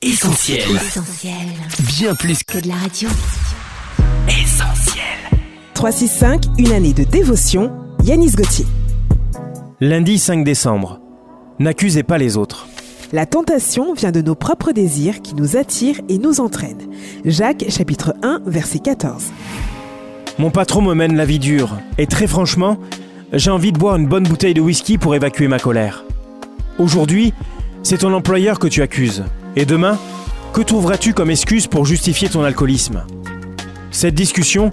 Essentiel. Essentiel. Bien plus Que de la radio. qu'essentiel. 365, une année de dévotion, Yanis Gauthier. Lundi 5 décembre. N'accusez pas les autres. La tentation vient de nos propres désirs qui nous attirent et nous entraînent. Jacques chapitre 1 verset 14. Mon patron me mène la vie dure, et très franchement, j'ai envie de boire une bonne bouteille de whisky pour évacuer ma colère. Aujourd'hui, c'est ton employeur que tu accuses. Et demain, que trouveras-tu comme excuse pour justifier ton alcoolisme? Cette discussion,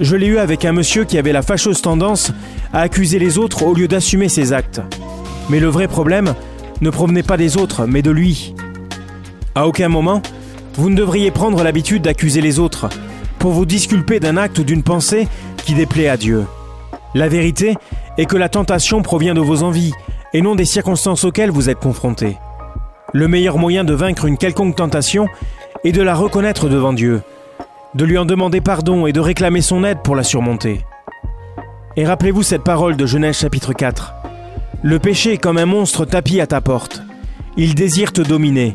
je l'ai eue avec un monsieur qui avait la fâcheuse tendance à accuser les autres au lieu d'assumer ses actes. Mais le vrai problème ne provenait pas des autres, mais de lui. À aucun moment, vous ne devriez prendre l'habitude d'accuser les autres pour vous disculper d'un acte ou d'une pensée qui déplaît à Dieu. La vérité est que la tentation provient de vos envies et non des circonstances auxquelles vous êtes confrontés. Le meilleur moyen de vaincre une quelconque tentation est de la reconnaître devant Dieu, de lui en demander pardon et de réclamer son aide pour la surmonter. Et rappelez-vous cette parole de Genèse chapitre 4. Le péché est comme un monstre tapi à ta porte. Il désire te dominer,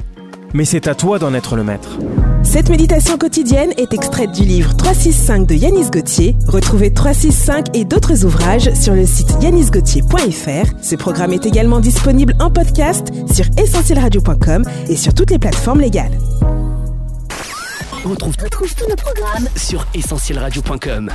mais c'est à toi d'en être le maître. Cette méditation quotidienne est extraite du livre 365 de Yanis Gauthier. Retrouvez 365 et d'autres ouvrages sur le site yanisgauthier.fr. Ce programme est également disponible en podcast sur essentielradio.com et sur toutes les plateformes légales. On retrouve, retrouve tous nos programmes sur essentielradio.com.